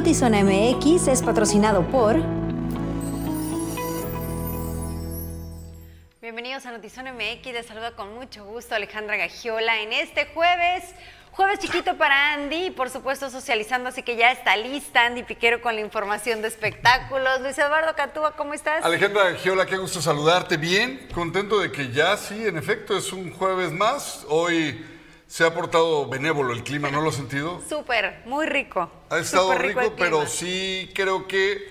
Notizona MX es patrocinado por... Bienvenidos a Notizona MX, les saluda con mucho gusto Alejandra Gagiola en este jueves. Jueves chiquito para Andy y por supuesto socializando, así que ya está lista Andy Piquero con la información de espectáculos. Luis Eduardo Catúa, ¿cómo estás? Alejandra Gagiola, qué gusto saludarte. Bien, contento de que ya sí, en efecto, es un jueves más. Hoy se ha portado benévolo el clima, ¿no lo has sentido? Súper, muy rico. Ha estado rico, pero sí creo que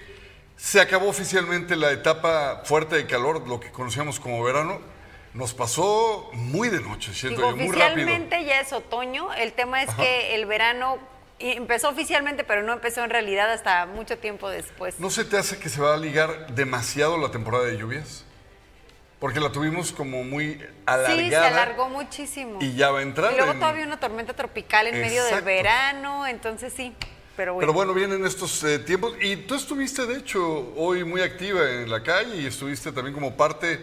se acabó oficialmente la etapa fuerte de calor, lo que conocíamos como verano. Nos pasó muy de noche, siento Digo, yo, muy rápido. oficialmente ya es otoño. El tema es que el verano empezó oficialmente, pero no empezó en realidad hasta mucho tiempo después. ¿No se te hace que se va a ligar demasiado la temporada de lluvias? Porque la tuvimos como muy alargada. Sí, se alargó muchísimo. Y ya va a entrar Y luego en- todavía una tormenta tropical en medio del verano, entonces sí. Pero bueno. Pero bueno, vienen estos eh, tiempos. Y tú estuviste, de hecho, hoy muy activa en la calle y estuviste también como parte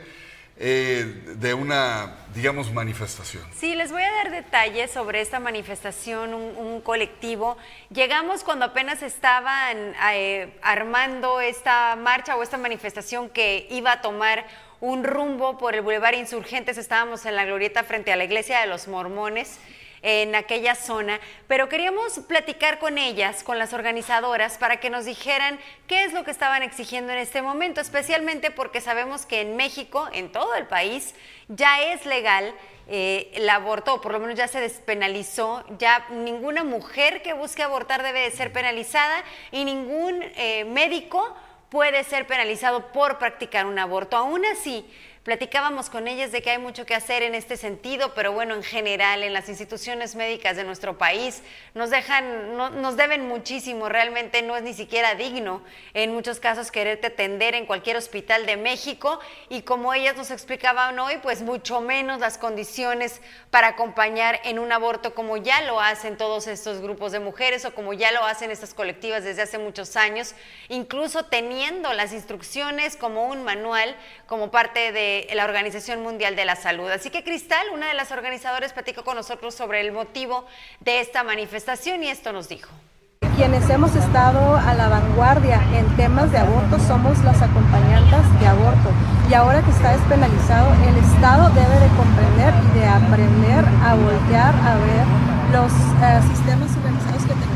eh, de una, digamos, manifestación. Sí, les voy a dar detalles sobre esta manifestación, un, un colectivo. Llegamos cuando apenas estaban eh, armando esta marcha o esta manifestación que iba a tomar un rumbo por el Boulevard Insurgentes. Estábamos en la glorieta frente a la iglesia de los mormones en aquella zona, pero queríamos platicar con ellas, con las organizadoras, para que nos dijeran qué es lo que estaban exigiendo en este momento, especialmente porque sabemos que en México, en todo el país, ya es legal eh, el aborto, por lo menos ya se despenalizó, ya ninguna mujer que busque abortar debe de ser penalizada y ningún eh, médico puede ser penalizado por practicar un aborto. Aún así, platicábamos con ellas de que hay mucho que hacer en este sentido, pero bueno, en general, en las instituciones médicas de nuestro país, nos dejan, no- nos deben muchísimo, realmente no es ni siquiera digno en muchos casos quererte atender en cualquier hospital de México y como ellas nos explicaban hoy, pues mucho menos las condiciones para acompañar en un aborto como ya lo hacen todos estos grupos de mujeres o como ya lo hacen estas colectivas desde hace muchos años, incluso teniendo las instrucciones como un manual como parte de la Organización Mundial de la Salud. Así que Cristal, una de las organizadoras, platicó con nosotros sobre el motivo de esta manifestación y esto nos dijo. Quienes hemos estado a la vanguardia en temas de aborto somos las acompañantes de aborto. Y ahora que está despenalizado, el Estado debe de comprender y de aprender a voltear a ver los eh, sistemas organizados que tenemos.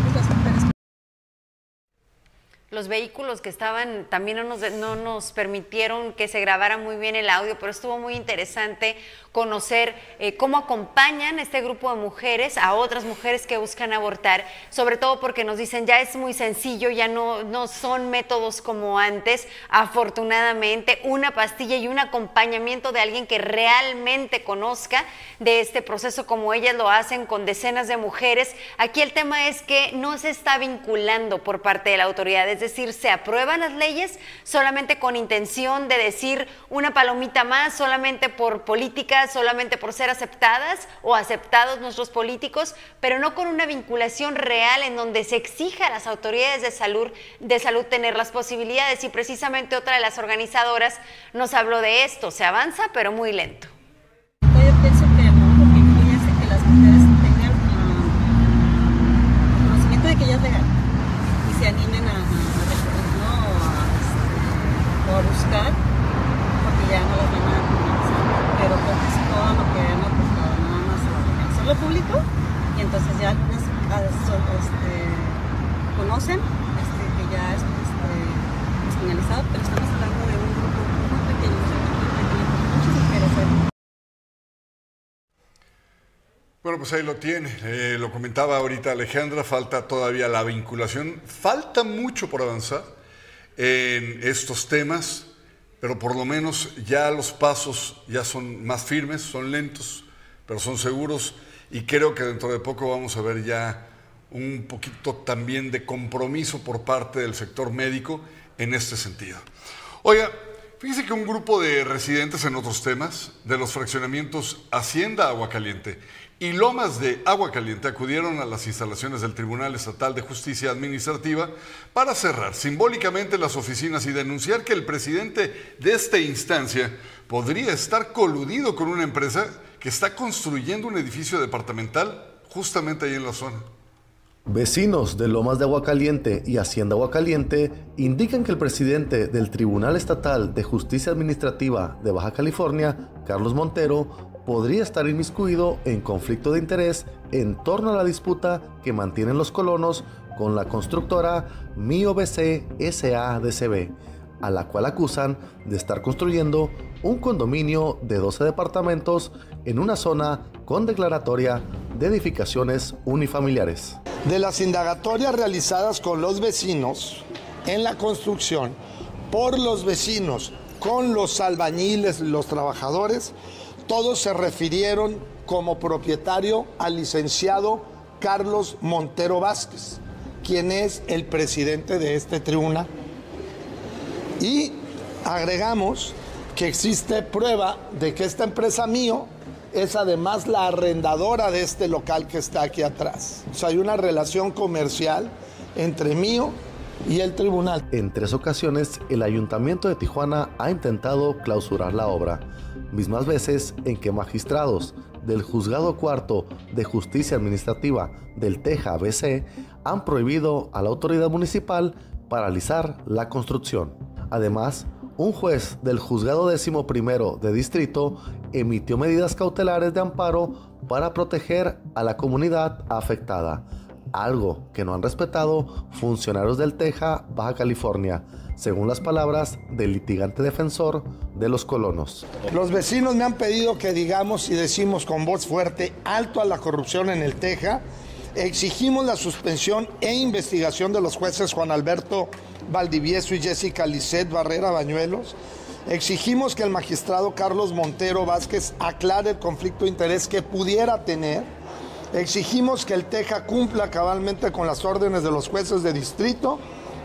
Los vehículos que estaban también no nos, no nos permitieron que se grabara muy bien el audio, pero estuvo muy interesante conocer eh, cómo acompañan este grupo de mujeres a otras mujeres que buscan abortar, sobre todo porque nos dicen ya es muy sencillo, ya no, no son métodos como antes, afortunadamente, una pastilla y un acompañamiento de alguien que realmente conozca de este proceso como ellas lo hacen con decenas de mujeres. Aquí el tema es que no se está vinculando por parte de la autoridad, es decir, se aprueban las leyes solamente con intención de decir una palomita más, solamente por política, solamente por ser aceptadas o aceptados nuestros políticos, pero no con una vinculación real en donde se exija a las autoridades de salud, de salud tener las posibilidades. Y precisamente otra de las organizadoras nos habló de esto, se avanza pero muy lento. Yo pienso que no, porque yo ya sé que las mujeres tengan ah, conocimiento de que ya es legal animen a, no, a, buscar, porque ya no las van a penalizar. Pero pues todo lo que han aportado nada más a la solo público y entonces ya algunas este, conocen este, que ya es este, pero estamos hablando de un grupo muy pequeño, muy pequeño, muchas mujeres. ¿eh? Bueno, pues ahí lo tiene. Eh, lo comentaba ahorita Alejandra, falta todavía la vinculación. Falta mucho por avanzar en estos temas, pero por lo menos ya los pasos ya son más firmes, son lentos, pero son seguros y creo que dentro de poco vamos a ver ya un poquito también de compromiso por parte del sector médico en este sentido. Oiga, fíjese que un grupo de residentes en otros temas, de los fraccionamientos Hacienda Agua Caliente y Lomas de Agua Caliente acudieron a las instalaciones del Tribunal Estatal de Justicia Administrativa para cerrar simbólicamente las oficinas y denunciar que el presidente de esta instancia podría estar coludido con una empresa que está construyendo un edificio departamental justamente ahí en la zona. Vecinos de Lomas de Aguacaliente y Hacienda Aguacaliente indican que el presidente del Tribunal Estatal de Justicia Administrativa de Baja California, Carlos Montero, podría estar inmiscuido en conflicto de interés en torno a la disputa que mantienen los colonos con la constructora MIOBC SADCB, a la cual acusan de estar construyendo un condominio de 12 departamentos en una zona con declaratoria de edificaciones unifamiliares. De las indagatorias realizadas con los vecinos en la construcción, por los vecinos, con los albañiles, los trabajadores, todos se refirieron como propietario al licenciado Carlos Montero Vázquez, quien es el presidente de este tribunal. Y agregamos que existe prueba de que esta empresa mío es además la arrendadora de este local que está aquí atrás. O sea, hay una relación comercial entre mío y el tribunal. En tres ocasiones, el ayuntamiento de Tijuana ha intentado clausurar la obra, mismas veces en que magistrados del Juzgado Cuarto de Justicia Administrativa del Teja BC han prohibido a la autoridad municipal paralizar la construcción. Además, un juez del juzgado décimo primero de distrito emitió medidas cautelares de amparo para proteger a la comunidad afectada, algo que no han respetado funcionarios del Teja, Baja California, según las palabras del litigante defensor de los colonos. Los vecinos me han pedido que digamos y decimos con voz fuerte alto a la corrupción en el Teja. Exigimos la suspensión e investigación de los jueces Juan Alberto Valdivieso y Jessica Lisset Barrera Bañuelos. Exigimos que el magistrado Carlos Montero Vázquez aclare el conflicto de interés que pudiera tener. Exigimos que el TEJA cumpla cabalmente con las órdenes de los jueces de distrito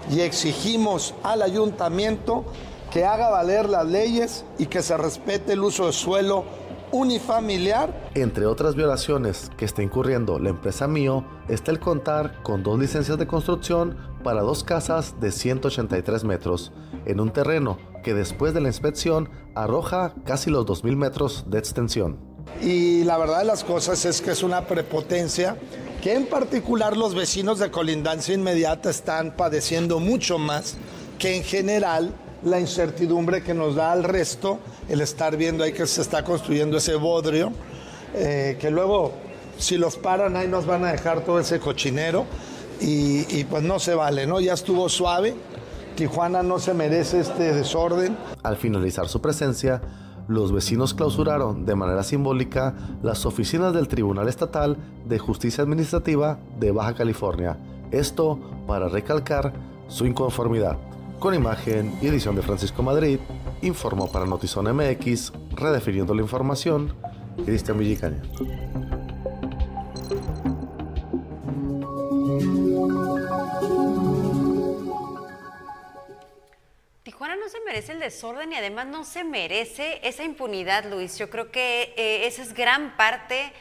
y exigimos al ayuntamiento que haga valer las leyes y que se respete el uso de suelo unifamiliar. Entre otras violaciones que está incurriendo la empresa Mío está el contar con dos licencias de construcción para dos casas de 183 metros en un terreno que después de la inspección arroja casi los 2.000 metros de extensión. Y la verdad de las cosas es que es una prepotencia que en particular los vecinos de colindancia inmediata están padeciendo mucho más que en general la incertidumbre que nos da al resto el estar viendo ahí que se está construyendo ese bodrio, eh, que luego si los paran ahí nos van a dejar todo ese cochinero y, y pues no se vale, ¿no? Ya estuvo suave, Tijuana no se merece este desorden. Al finalizar su presencia, los vecinos clausuraron de manera simbólica las oficinas del Tribunal Estatal de Justicia Administrativa de Baja California. Esto para recalcar su inconformidad. Con imagen y edición de Francisco Madrid, informó para Notizón MX, redefiniendo la información, Cristian Villicaña. Merece el desorden y además no se merece esa impunidad, Luis. Yo creo que eh, esa es gran parte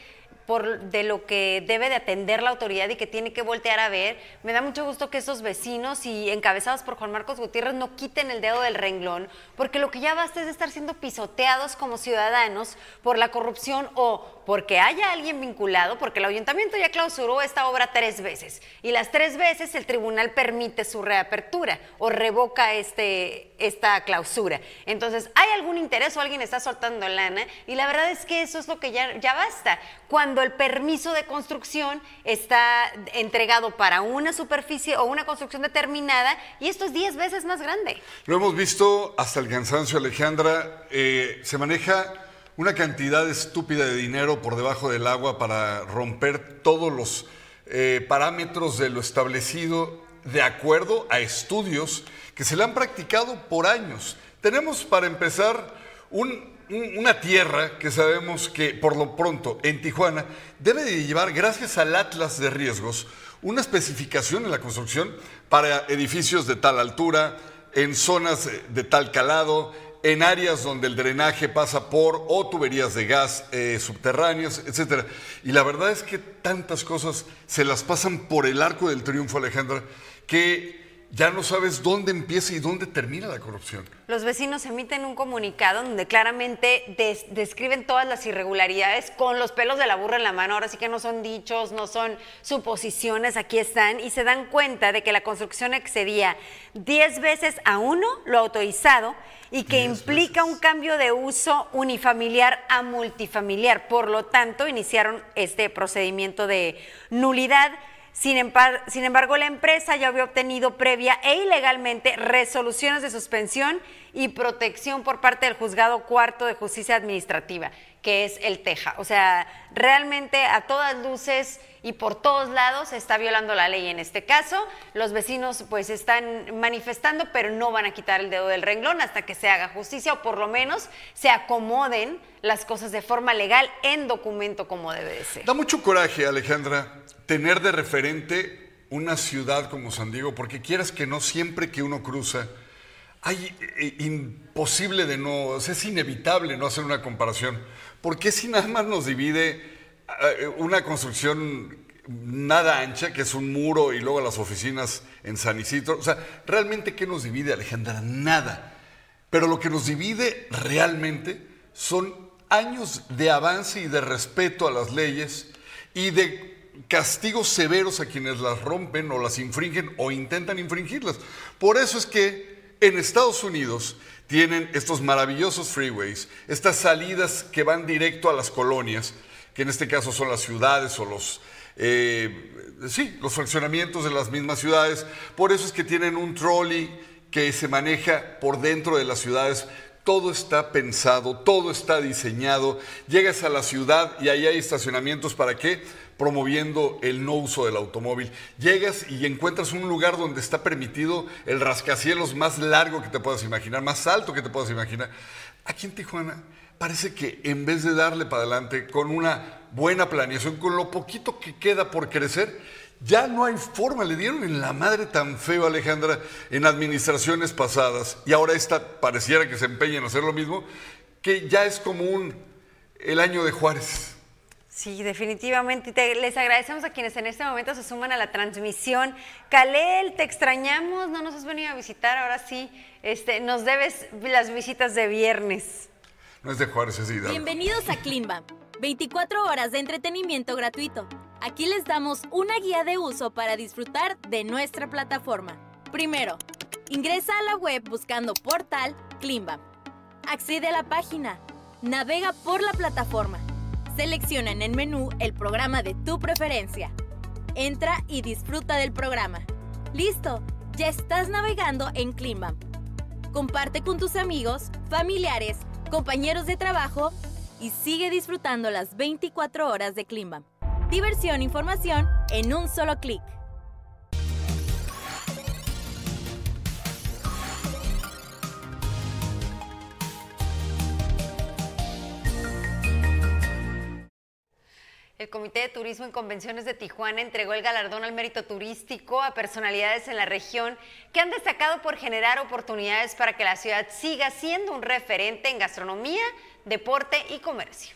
por, de lo que debe de atender la autoridad y que tiene que voltear a ver. Me da mucho gusto que esos vecinos y encabezados por Juan Marcos Gutiérrez no quiten el dedo del renglón, porque lo que ya basta es estar siendo pisoteados como ciudadanos por la corrupción o porque haya alguien vinculado, porque el ayuntamiento ya clausuró esta obra tres veces y las tres veces el tribunal permite su reapertura o revoca este, esta clausura. Entonces, ¿hay algún interés o alguien está soltando lana? Y la verdad es que eso es lo que ya, ya basta. Cuando el permiso de construcción está entregado para una superficie o una construcción determinada y esto es 10 veces más grande. Lo hemos visto hasta el cansancio, Alejandra. Eh, se maneja una cantidad estúpida de dinero por debajo del agua para romper todos los eh, parámetros de lo establecido de acuerdo a estudios que se le han practicado por años. Tenemos para empezar un, un, una tierra que sabemos que por lo pronto en Tijuana debe de llevar, gracias al Atlas de Riesgos, una especificación en la construcción para edificios de tal altura, en zonas de tal calado, en áreas donde el drenaje pasa por o tuberías de gas eh, subterráneas, etcétera. Y la verdad es que tantas cosas se las pasan por el arco del triunfo, Alejandra, que ya no sabes dónde empieza y dónde termina la corrupción. Los vecinos emiten un comunicado donde claramente des- describen todas las irregularidades con los pelos de la burra en la mano. Ahora sí que no son dichos, no son suposiciones, aquí están. Y se dan cuenta de que la construcción excedía 10 veces a uno lo autorizado y que implica un cambio de uso unifamiliar a multifamiliar. Por lo tanto, iniciaron este procedimiento de nulidad. Sin, sin embargo, la empresa ya había obtenido previa e ilegalmente resoluciones de suspensión y protección por parte del Juzgado Cuarto de Justicia Administrativa, que es el TEJA. O sea, realmente a todas luces y por todos lados se está violando la ley en este caso. Los vecinos pues están manifestando, pero no van a quitar el dedo del renglón hasta que se haga justicia o por lo menos se acomoden las cosas de forma legal en documento como debe de ser. Da mucho coraje, Alejandra, tener de referente una ciudad como San Diego, porque quieras que no, siempre que uno cruza, hay eh, imposible de no, o sea, es inevitable no hacer una comparación, porque si nada más nos divide eh, una construcción nada ancha, que es un muro y luego las oficinas en San Isidro, o sea, realmente ¿qué nos divide, Alejandra? Nada. Pero lo que nos divide realmente son años de avance y de respeto a las leyes y de castigos severos a quienes las rompen o las infringen o intentan infringirlas. Por eso es que en Estados Unidos tienen estos maravillosos freeways, estas salidas que van directo a las colonias, que en este caso son las ciudades o los, eh, sí, los fraccionamientos de las mismas ciudades. Por eso es que tienen un trolley que se maneja por dentro de las ciudades. Todo está pensado, todo está diseñado. Llegas a la ciudad y ahí hay estacionamientos para qué? Promoviendo el no uso del automóvil. Llegas y encuentras un lugar donde está permitido el rascacielos más largo que te puedas imaginar, más alto que te puedas imaginar. Aquí en Tijuana parece que en vez de darle para adelante con una buena planeación, con lo poquito que queda por crecer, ya no hay forma, le dieron en la madre tan feo, Alejandra, en administraciones pasadas, y ahora esta pareciera que se empeña en hacer lo mismo, que ya es como un el año de Juárez. Sí, definitivamente. Te- les agradecemos a quienes en este momento se suman a la transmisión. Kalel, te extrañamos, no nos has venido a visitar, ahora sí, este, nos debes las visitas de viernes. No es de Juárez, es de Hidalgo. Bienvenidos a Climbam, 24 horas de entretenimiento gratuito. Aquí les damos una guía de uso para disfrutar de nuestra plataforma. Primero, ingresa a la web buscando portal Climbam. Accede a la página, navega por la plataforma, selecciona en el menú el programa de tu preferencia. Entra y disfruta del programa. Listo, ya estás navegando en Climbam. Comparte con tus amigos, familiares, compañeros de trabajo y sigue disfrutando las 24 horas de Climbam. Diversión e información en un solo clic. El Comité de Turismo y Convenciones de Tijuana entregó el galardón al mérito turístico a personalidades en la región que han destacado por generar oportunidades para que la ciudad siga siendo un referente en gastronomía, deporte y comercio.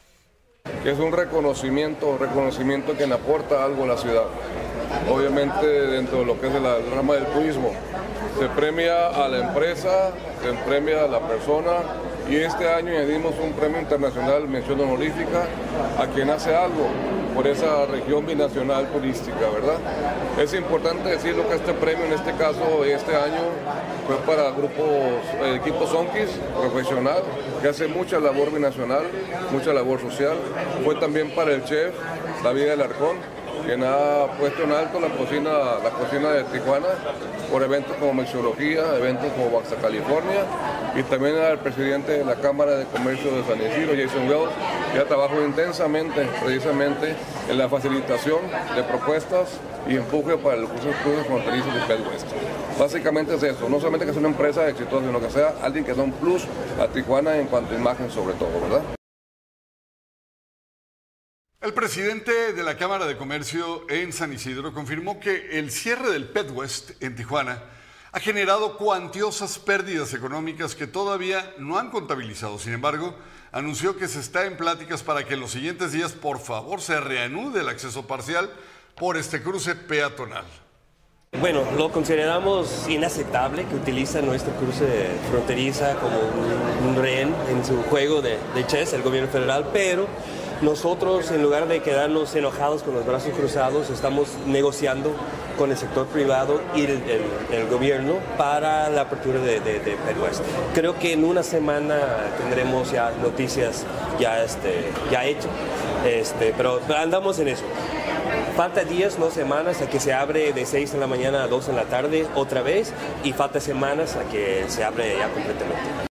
es un reconocimiento, reconocimiento que le aporta algo a la ciudad. Obviamente dentro de lo que es la rama del turismo, se premia a la empresa, se premia a la persona y este año añadimos un premio internacional, mención honorífica, a quien hace algo por esa región binacional turística, ¿verdad? Es importante decirlo que este premio en este caso, este año, fue para grupos, eh, equipos Sonkis, profesional, que hace mucha labor binacional, mucha labor social. Fue también para el chef David Alarcón, quien ha puesto en alto la cocina, la cocina de Tijuana por eventos como Mixología, eventos como Baja California y también al presidente de la Cámara de Comercio de San Isidro, Jason Wells, que ha trabajado intensamente precisamente en la facilitación de propuestas y empuje para los cursos fronterizos de Pedro West. Básicamente es eso, no solamente que sea una empresa exitosa, sino que sea alguien que da un plus a Tijuana en cuanto a imagen sobre todo, ¿verdad? El presidente de la Cámara de Comercio en San Isidro confirmó que el cierre del Pet West en Tijuana ha generado cuantiosas pérdidas económicas que todavía no han contabilizado. Sin embargo, anunció que se está en pláticas para que en los siguientes días, por favor, se reanude el acceso parcial por este cruce peatonal. Bueno, lo consideramos inaceptable que utiliza nuestro cruce fronteriza como un, rehén en su juego de, de chess, el gobierno federal, pero nosotros, en lugar de quedarnos enojados con los brazos cruzados, estamos negociando con el sector privado y el, gobierno para la apertura de, de, Creo que en una semana tendremos ya noticias ya, este, ya hechas, este, pero andamos en eso. Falta días, no semanas, a que se abre de 6 de la mañana a 2 de la tarde otra vez y falta semanas a que se abre ya completamente.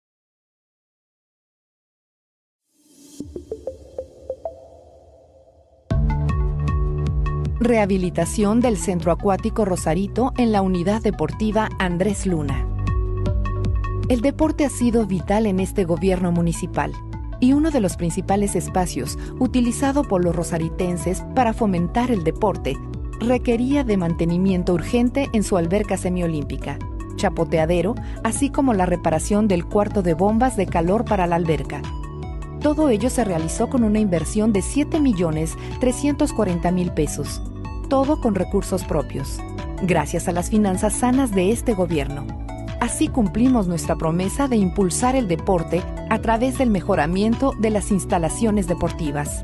Rehabilitación del Centro Acuático Rosarito en la Unidad Deportiva Andrés Luna. El deporte ha sido vital en este gobierno municipal y uno de los principales espacios utilizado por los rosaritenses para fomentar el deporte requería de mantenimiento urgente en su alberca semiolímpica, chapoteadero, así como la reparación del cuarto de bombas de calor para la alberca. Todo ello se realizó con una inversión de 7.340.000 pesos todo con recursos propios, gracias a las finanzas sanas de este gobierno. Así cumplimos nuestra promesa de impulsar el deporte a través del mejoramiento de las instalaciones deportivas.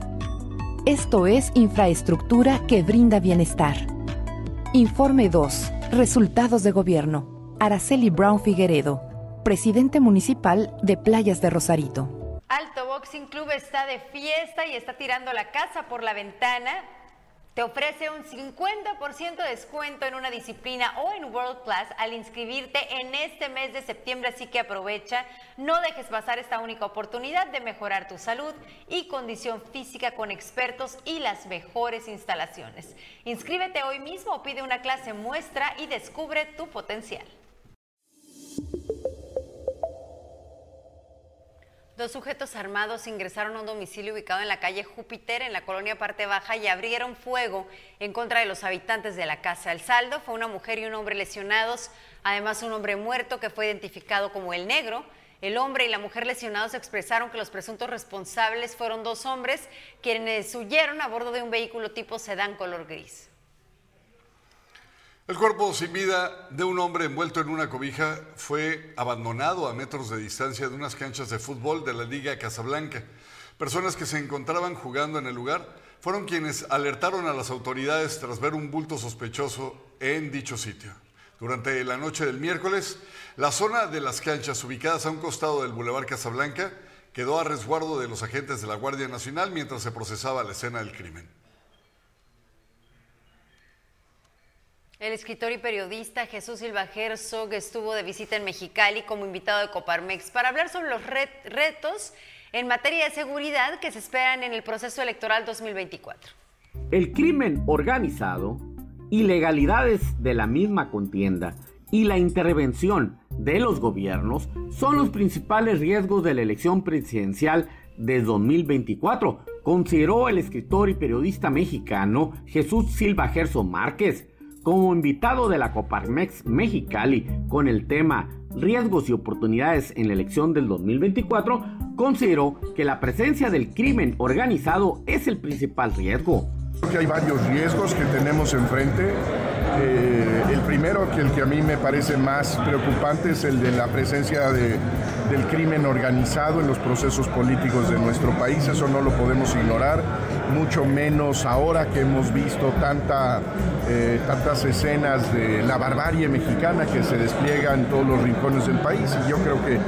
Esto es infraestructura que brinda bienestar. Informe 2. Resultados de gobierno. Araceli Brown Figueredo, presidente municipal de Playas de Rosarito. Alto Boxing Club está de fiesta y está tirando la casa por la ventana te ofrece un 50% de descuento en una disciplina o en World Class al inscribirte en este mes de septiembre, así que aprovecha, no dejes pasar esta única oportunidad de mejorar tu salud y condición física con expertos y las mejores instalaciones. Inscríbete hoy mismo pide una clase muestra y descubre tu potencial. Dos sujetos armados ingresaron a un domicilio ubicado en la calle Júpiter, en la colonia Parte Baja, y abrieron fuego en contra de los habitantes de la casa. El saldo fue una mujer y un hombre lesionados, además un hombre muerto que fue identificado como el negro. El hombre y la mujer lesionados expresaron que los presuntos responsables fueron dos hombres quienes huyeron a bordo de un vehículo tipo sedán color gris. El cuerpo sin vida de un hombre envuelto en una cobija fue abandonado a metros de distancia de unas canchas de fútbol de la Liga Casablanca. Personas que se encontraban jugando en el lugar fueron quienes alertaron a las autoridades tras ver un bulto sospechoso en dicho sitio. Durante la noche del miércoles, la zona de las canchas ubicadas a un costado del Boulevard Casablanca quedó a resguardo de los agentes de la Guardia Nacional mientras se procesaba la escena del crimen. El escritor y periodista Jesús Silva Herzog estuvo de visita en Mexicali como invitado de Coparmex para hablar sobre los retos en materia de seguridad que se esperan en el proceso electoral 2024. El crimen organizado, ilegalidades de la misma contienda y la intervención de los gobiernos son los principales riesgos de la elección presidencial de 2024, consideró el escritor y periodista mexicano Jesús Silva Herzog Márquez como invitado de la Coparmex Mexicali con el tema Riesgos y oportunidades en la elección del 2024, consideró que la presencia del crimen organizado es el principal riesgo. Hay varios riesgos que tenemos enfrente. Eh, el primero, que el que a mí me parece más preocupante, es el de la presencia de, del crimen organizado en los procesos políticos de nuestro país. Eso no lo podemos ignorar, mucho menos ahora que hemos visto tanta, eh, tantas escenas de la barbarie mexicana que se despliega en todos los rincones del país. Y yo creo que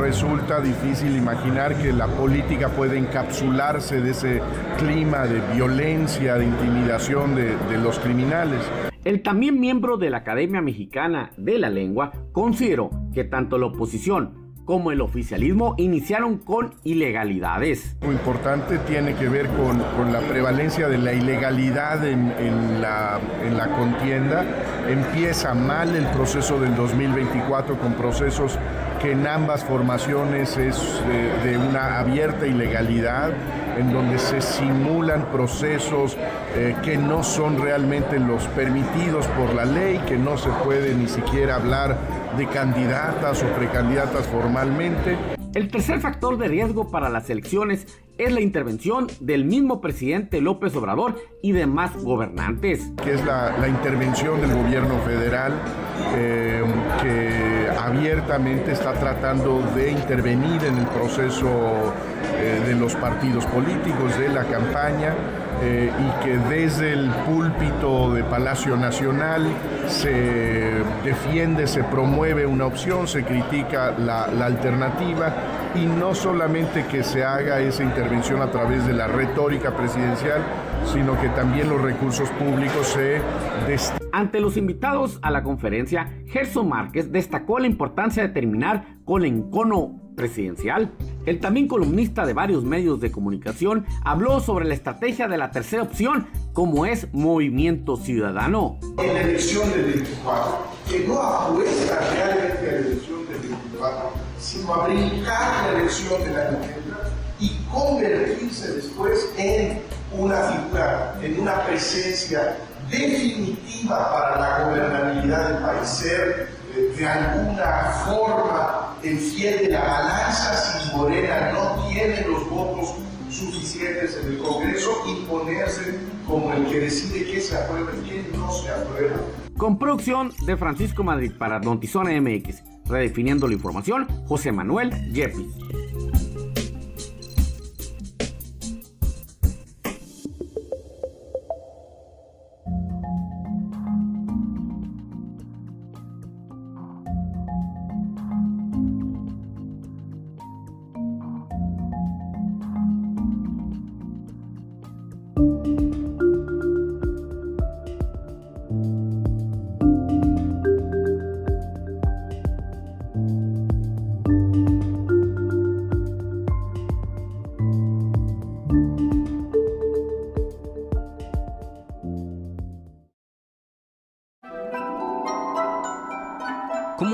resulta difícil imaginar que la política puede encapsularse de ese clima de violencia, de intimidación de, de los criminales. El también miembro de la Academia Mexicana de la Lengua consideró que tanto la oposición como el oficialismo iniciaron con ilegalidades. Lo importante tiene que ver con, la prevalencia de la ilegalidad en, la, en, la, contienda. Empieza mal el proceso del 2024 con procesos que en ambas formaciones es de, de una abierta ilegalidad, en donde se simulan procesos eh, que no son realmente los permitidos por la ley, que no se puede ni siquiera hablar de candidatas o precandidatas formalmente. El tercer factor de riesgo para las elecciones es la intervención del mismo presidente López Obrador y demás gobernantes. Que es la, intervención del gobierno federal eh, que abiertamente está tratando de intervenir en el proceso eh, de los partidos políticos, de la campaña. Eh, y que desde el púlpito de Palacio Nacional se defiende, se promueve una opción, se critica la, la alternativa y no solamente que se haga esa intervención a través de la retórica presidencial, sino que también los recursos públicos se Ante los invitados a la conferencia, Gerson Márquez destacó la importancia de terminar con el encono presidencial. El también columnista de varios medios de comunicación habló sobre la estrategia de la tercera opción, como es Movimiento Ciudadano. En la elección del 24, que no apuesta realmente a la elección del 24, sino a brincar la elección de la entra y convertirse después en una figura, en una presencia definitiva para la gobernabilidad del país, ser eh, de alguna forma el fiel de la balanza si Morena no tiene los votos suficientes en el Congreso, imponerse como el que decide qué se aprueba y qué no se aprueba. Con producción de Francisco Madrid para Notizona MX. Redefiniendo la información, José Manuel Yepis.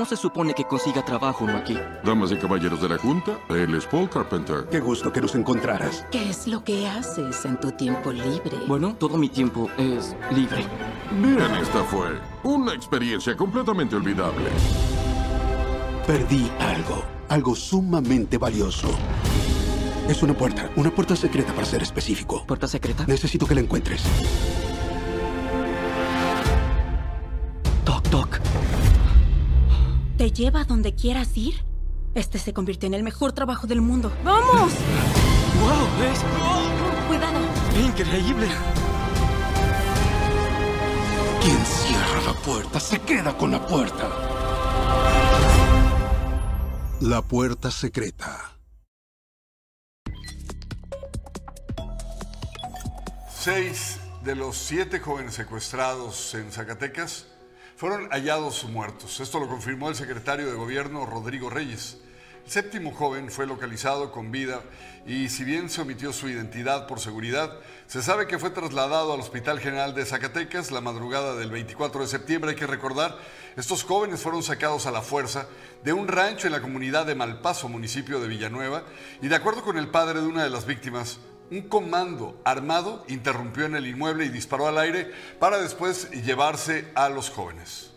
Se supone que consiga trabajo uno aquí? Damas y caballeros de la Junta, él es Paul Carpenter. Qué gusto que nos encontraras. ¿Qué es lo que haces en tu tiempo libre? Bueno, todo mi tiempo es libre. Bien, esta fue una experiencia completamente olvidable. Perdí algo, algo sumamente valioso. Es una puerta, una puerta secreta para ser específico. ¿Puerta secreta? Necesito que la encuentres. ¿Te lleva a donde quieras ir? Este se convirtió en el mejor trabajo del mundo. ¡Vamos! ¡Wow! ¡Es... ¡Cuidado! ¡Increíble! Quien cierra la puerta se queda con la puerta. La puerta secreta. Seis de los siete jóvenes secuestrados en Zacatecas fueron hallados muertos. Esto lo confirmó el secretario de Gobierno Rodrigo Reyes. El séptimo joven fue localizado con vida y si bien se omitió su identidad por seguridad, se sabe que fue trasladado al Hospital General de Zacatecas la madrugada del 24 de septiembre. Hay que recordar, estos jóvenes fueron sacados a la fuerza de un rancho en la comunidad de Malpaso, municipio de Villanueva, y de acuerdo con el padre de una de las víctimas, un comando armado interrumpió en el inmueble y disparó al aire para después llevarse a los jóvenes.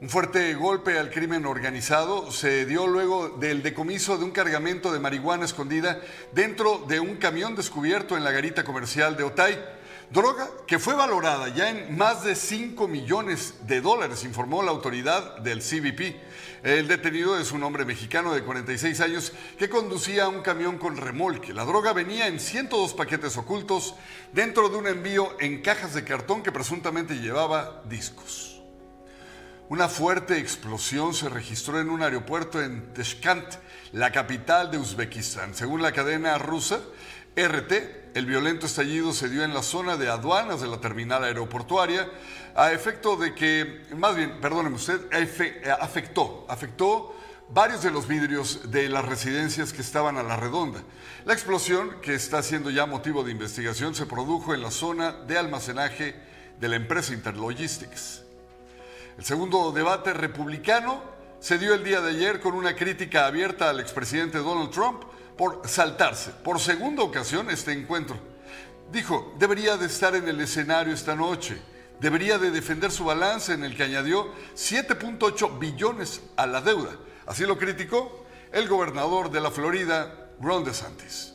Un fuerte golpe al crimen organizado se dio luego del decomiso de un cargamento de marihuana escondida dentro de un camión descubierto en la garita comercial de Otay. Droga que fue valorada ya en más de 5 millones de dólares, informó la autoridad del CBP. El detenido es un hombre mexicano de 46 años que conducía un camión con remolque. La droga venía en 102 paquetes ocultos dentro de un envío en cajas de cartón que presuntamente llevaba discos. Una fuerte explosión se registró en un aeropuerto en Tashkent, la capital de Uzbekistán. Según la cadena rusa, RT, el violento estallido se dio en la zona de aduanas de la terminal aeroportuaria a efecto de que, más bien, perdóneme usted, afectó, afectó varios de los vidrios de las residencias que estaban a la redonda. La explosión, que está siendo ya motivo de investigación, se produjo en la zona de almacenaje de la empresa Interlogistics. El segundo debate republicano se dio el día de ayer con una crítica abierta al expresidente Donald Trump por saltarse por segunda ocasión este encuentro. Dijo, debería de estar en el escenario esta noche, debería de defender su balance en el que añadió 7.8 billones a la deuda. Así lo criticó el gobernador de la Florida, Ron DeSantis.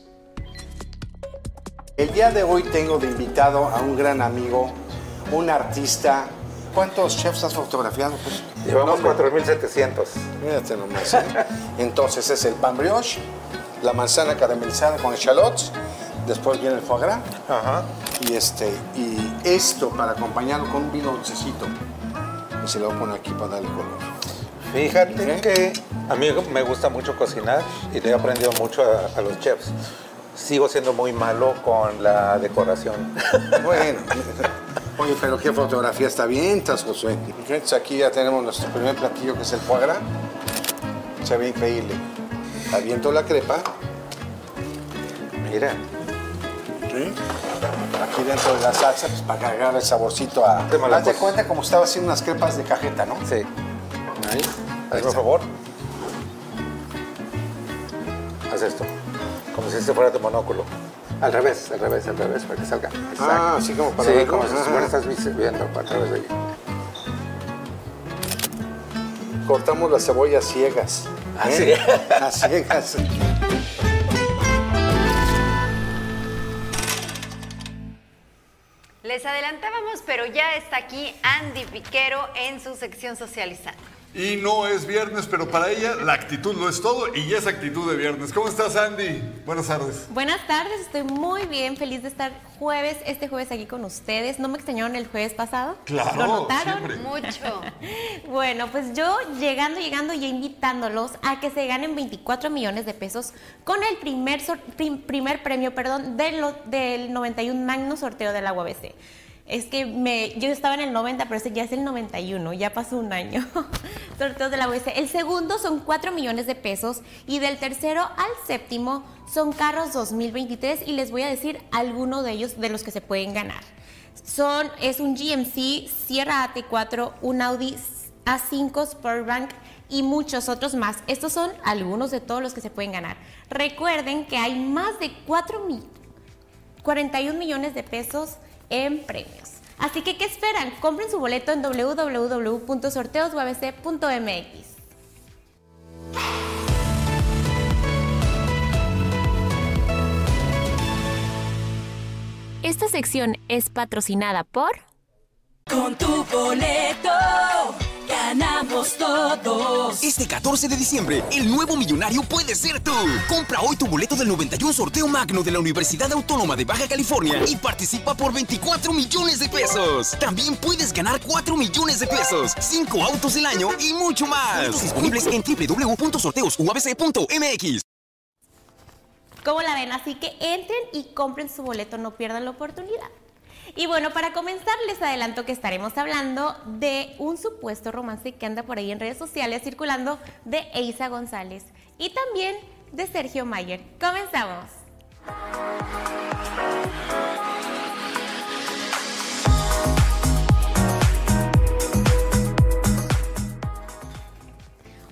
El día de hoy tengo de invitado a un gran amigo, un artista. ¿Cuántos chefs has fotografiado? Pues, Llevamos no, 4.700. Mírate nomás. ¿eh? Entonces es el pan brioche, la manzana caramelizada con echalots, después viene el foie gras. Y, este, y esto para acompañarlo con un vino dulcecito. Y se lo voy a poner aquí para darle color. Fíjate que a mí me gusta mucho cocinar y le he aprendido mucho a, a los chefs. Sigo siendo muy malo con la decoración. Bueno, oye, pero qué fotografía está bien, estás, Josué. Entonces aquí ya tenemos nuestro primer platillo que es el foie gras. Se ve increíble. Aviento la crepa. Mira. ¿Sí? Aquí dentro de la salsa, pues para cargar el saborcito a... Haz de cuenta como estaba haciendo unas crepas de cajeta, ¿no? Sí. Ahí. Hazme por favor. Haz esto. Como si este fuera tu monóculo. Al revés, al revés, al revés, para que salga. Ah, así como para Sí, verlo. como si fuera estás viendo a través de ahí. Cortamos las cebollas ciegas. Ah, ¿eh? sí. A ciegas. Les adelantábamos, pero ya está aquí Andy Piquero en su sección socializando. Y no es viernes, pero para ella la actitud lo es todo y ya es actitud de viernes. ¿Cómo estás, Andy? Buenas tardes. Buenas tardes, estoy muy bien, feliz de estar jueves, este jueves aquí con ustedes. ¿No me extrañaron el jueves pasado? Claro, ¿Lo notaron? siempre. Mucho. Bueno, pues yo llegando, llegando y invitándolos a que se ganen 24 millones de pesos con el primer, primer premio perdón, de lo- del 91 Magno sorteo del agua BC. Es que me, yo estaba en el 90, pero ese ya es el 91, ya pasó un año. Sorteos de la UBC. El segundo son 4 millones de pesos y del tercero al séptimo son carros 2023 y les voy a decir algunos de ellos de los que se pueden ganar. Son, es un GMC Sierra AT4, un Audi A5 Sportback y muchos otros más. Estos son algunos de todos los que se pueden ganar. Recuerden que hay más de 4 mil 41 millones de pesos en premios. Así que, ¿qué esperan? Compren su boleto en www.sorteosubc.mx. Esta sección es patrocinada por... Con tu boleto ganamos todos. Este 14 de diciembre, el nuevo millonario puede ser tú. Compra hoy tu boleto del 91 sorteo magno de la Universidad Autónoma de Baja California y participa por 24 millones de pesos. También puedes ganar 4 millones de pesos, 5 autos del año y mucho más. Disponibles en www.sorteosuabc.mx. ¿Cómo la ven? Así que entren y compren su boleto, no pierdan la oportunidad. Y bueno, para comenzar les adelanto que estaremos hablando de un supuesto romance que anda por ahí en redes sociales circulando de Eisa González y también de Sergio Mayer. Comenzamos.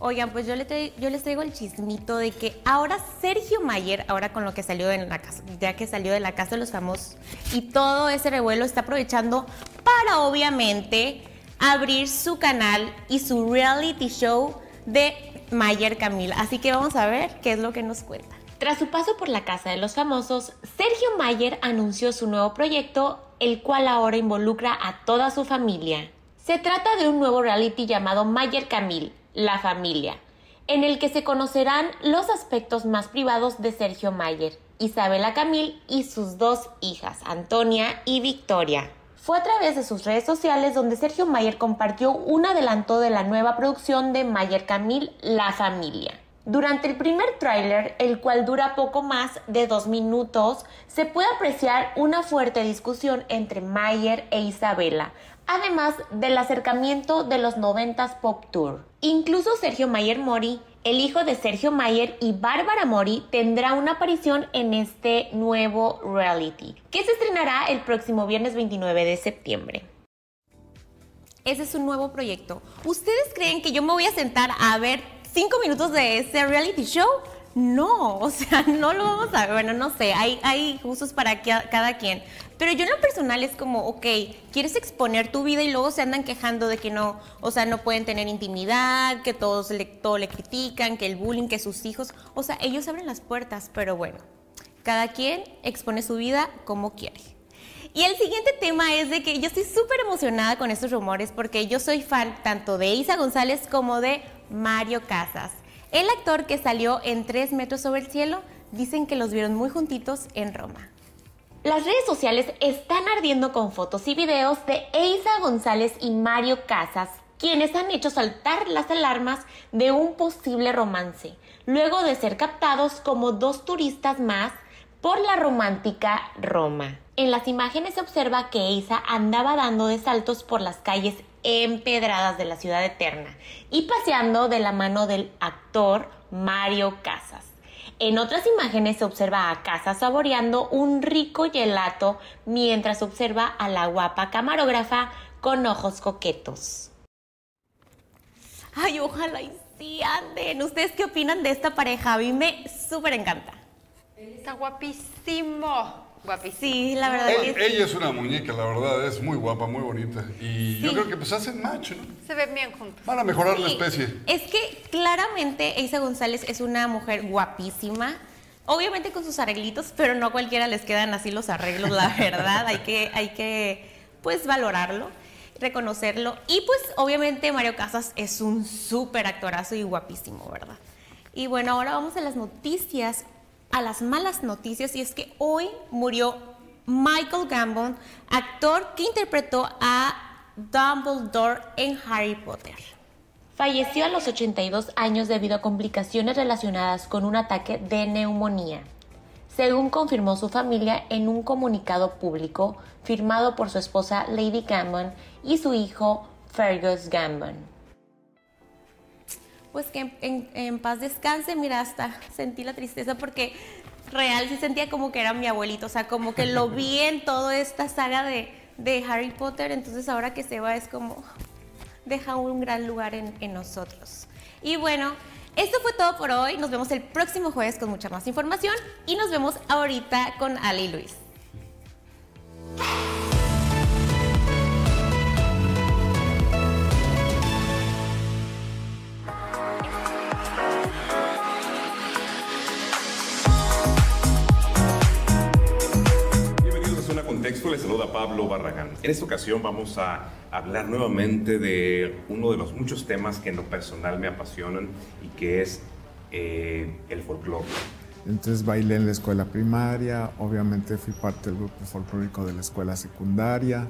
Oigan, pues yo, les traigo el chismito de que ahora Sergio Mayer, ahora con lo que salió de la casa, ya que salió de la casa de los famosos y todo ese revuelo está aprovechando para obviamente abrir su canal y su reality show de Mayer Camila. Así que vamos a ver qué es lo que nos cuenta. Tras su paso por la casa de los famosos, Sergio Mayer anunció su nuevo proyecto, el cual ahora involucra a toda su familia. Se trata de un nuevo reality llamado Mayer Camil, La Familia, en el que se conocerán los aspectos más privados de Sergio Mayer, Isabela Camil y sus dos hijas, Antonia y Victoria. Fue a través de sus redes sociales donde Sergio Mayer compartió un adelanto de la nueva producción de Mayer Camil, La Familia. Durante el primer tráiler, el cual dura poco más de dos minutos, se puede apreciar una fuerte discusión entre Mayer e Isabela, además del acercamiento de los 90s Pop Tour. Incluso Sergio Mayer Mori, el hijo de Sergio Mayer y Bárbara Mori, tendrá una aparición en este nuevo reality, que se estrenará el próximo viernes 29 de septiembre. Ese es un nuevo proyecto. ¿Ustedes creen que yo me voy a sentar a ver cinco minutos de ese reality show? No, o sea, no lo vamos a. Bueno, no sé, hay, hay gustos para ca- cada quien. Pero yo en lo personal es como, ok, quieres exponer tu vida y luego se andan quejando de que no, o sea, no pueden tener intimidad, que todos le, todo le critican, que el bullying, que sus hijos, o sea, ellos abren las puertas, pero bueno, cada quien expone su vida como quiere. Y el siguiente tema es de que yo estoy súper emocionada con estos rumores porque yo soy fan tanto de Isa González como de Mario Casas. El actor que salió en Tres metros sobre el cielo, dicen que los vieron muy juntitos en Roma. Las redes sociales están ardiendo con fotos y videos de Eiza González y Mario Casas, quienes han hecho saltar las alarmas de un posible romance, luego de ser captados como dos turistas más por la romántica Roma. En las imágenes se observa que Eiza andaba dando de saltos por las calles empedradas de la ciudad eterna y paseando de la mano del actor Mario Casas. En otras imágenes se observa a Casas saboreando un rico gelato mientras observa a la guapa camarógrafa con ojos coquetos. Ay, ojalá y anden. ¿Ustedes qué opinan de esta pareja? A mí me súper encanta. Está guapísimo. Guapísimo. Sí, la verdad Ella, que sí. ella es una muñeca, la verdad, es muy guapa, muy bonita. Y yo creo que pues hacen match, ¿no? Se ven bien juntos. Van a mejorar la especie. Es que claramente Eiza González es una mujer guapísima. Obviamente con sus arreglitos, pero no a cualquiera les quedan así los arreglos, la verdad. hay que, hay que, pues, valorarlo, reconocerlo. Y pues, obviamente Mario Casas es un súper actorazo y guapísimo, ¿verdad? Y bueno, ahora vamos a las noticias, a las malas noticias. Y es que hoy murió Michael Gambon, actor que interpretó a Dumbledore en Harry Potter. Falleció a los 82 años debido a complicaciones relacionadas con un ataque de neumonía, según confirmó su familia en un comunicado público firmado por su esposa Lady Gambon y su hijo Fergus Gambon. Pues que en, en- en paz descanse, mira, hasta sentí la tristeza porque real sí sentía como que era mi abuelito, o sea, como que lo vi en toda esta saga de, de Harry Potter, entonces ahora que se va es como deja un gran lugar en, en nosotros. Y bueno, esto fue todo por hoy, nos vemos el próximo jueves con mucha más información y nos vemos ahorita con Ali y Luis. Contexto, les saluda Pablo Barragán. En esta ocasión vamos a hablar nuevamente de uno de los muchos temas que en lo personal me apasionan y que es eh, el folclore. Entonces bailé en la escuela primaria, obviamente fui parte del grupo folclórico de la escuela secundaria.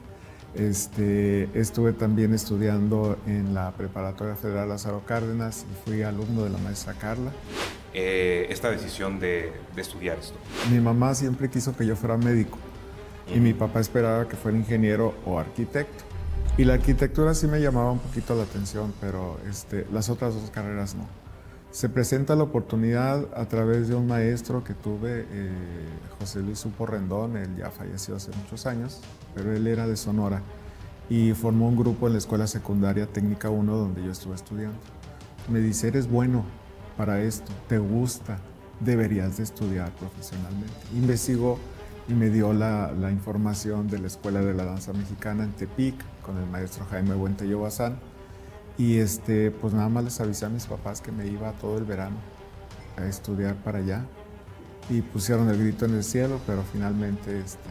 Este, estuve también estudiando en la Preparatoria Federal Lázaro Cárdenas y fui alumno de la maestra Carla. Eh, esta decisión de, de estudiar esto. Mi mamá siempre quiso que yo fuera médico y mi papá esperaba que fuera ingeniero o arquitecto. Y la arquitectura sí me llamaba un poquito la atención, pero este, las otras dos carreras no. Se presenta la oportunidad a través de un maestro que tuve, eh, José Luis Supo Rendón, él ya falleció hace muchos años, pero él era de Sonora y formó un grupo en la Escuela Secundaria Técnica 1 donde yo estuve estudiando. Me dice, eres bueno para esto, te gusta, deberías de estudiar profesionalmente. Investigó y me dio la, la información de la Escuela de la Danza Mexicana en Tepic con el maestro Jaime Buentello Bazán. Y este, pues nada más les avisé a mis papás que me iba todo el verano a estudiar para allá. Y pusieron el grito en el cielo, pero finalmente este,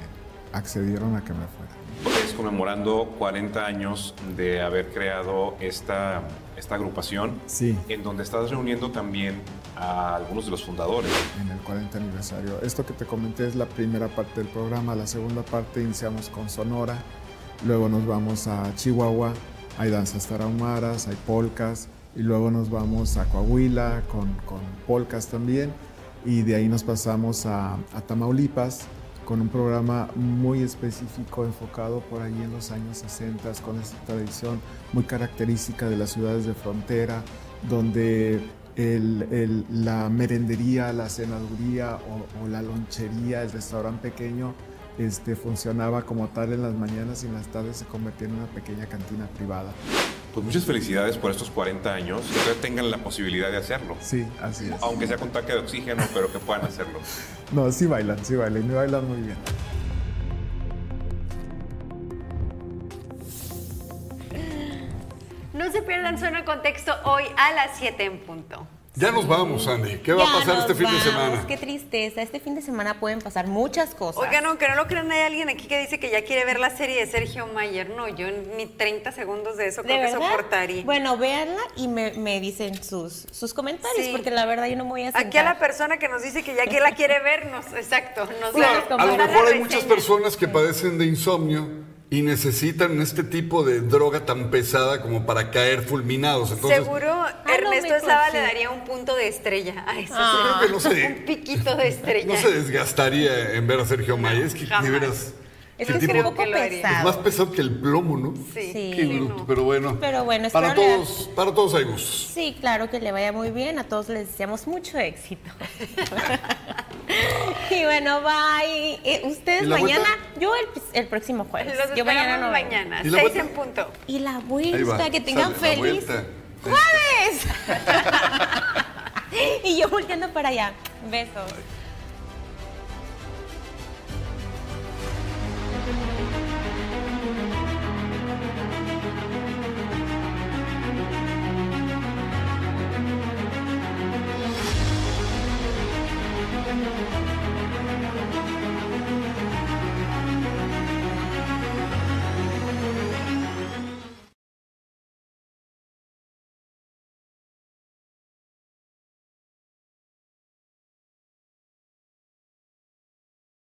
accedieron a que me fuera. Es conmemorando 40 años de haber creado esta, esta agrupación, Sí. en donde estás reuniendo también a algunos de los fundadores. en el 40 aniversario. Esto que te comenté es la primera parte del programa. La segunda parte iniciamos con Sonora, luego nos vamos a Chihuahua, hay danzas tarahumaras, hay polcas, y luego nos vamos a Coahuila con, con polcas también, y de ahí nos pasamos a, a Tamaulipas con un programa muy específico enfocado por ahí en los años 60 con esta tradición muy característica de las ciudades de frontera, donde el- el- la merendería, la cenaduría o, o la lonchería, el restaurante pequeño, este, funcionaba como tal en las mañanas y en las tardes se convertía en una pequeña cantina privada. Pues muchas felicidades por estos 40 años, que tengan la posibilidad de hacerlo. Sí, así es. Aunque sea con tanque de oxígeno, pero que puedan hacerlo. No, sí bailan, sí bailan y bailan muy bien. En Zona de Contexto hoy a las 7 en punto. Ya nos vamos, Andy. ¿Qué va a Ya pasar nos este fin de vamos, semana? Qué tristeza. Este fin de semana pueden pasar muchas cosas. Oigan, aunque no lo crean, hay alguien aquí que dice que ya quiere ver la serie de Sergio Mayer. No, yo ni 30 segundos de eso ¿De creo que verdad? soportaría. Bueno, véanla y me, me dicen sus, sus comentarios, Sí. porque la verdad yo no me voy a sentar. Aquí a la persona que nos dice que ya que la quiere ver, nos, exacto, nos da- a lo mejor hay muchas personas que padecen de insomnio y necesitan este tipo de droga tan pesada como para caer fulminados. Entonces, Seguro Ernesto mejor Eslava le daría un punto de estrella a eso. Ah. Creo que no sé. Un piquito de estrella. no se desgastaría en ver a Sergio Mayer. Es que jamás. de veras. Es que es tipo- un poco es pesado. más pesado que el plomo, ¿no? Sí. Qué bruto, pero bueno. Pero bueno, para le- todos, para todos hay gustos. Sí, claro que le vaya muy bien. A todos les deseamos mucho éxito. y bueno, bye. Eh, Ustedes vuelta? yo el, el próximo jueves. Los yo mañana no mañana, ¿Y la 6 vuelta? en punto. Y la vuelta, que tengan Sale, feliz jueves. y yo volteando para allá. Besos.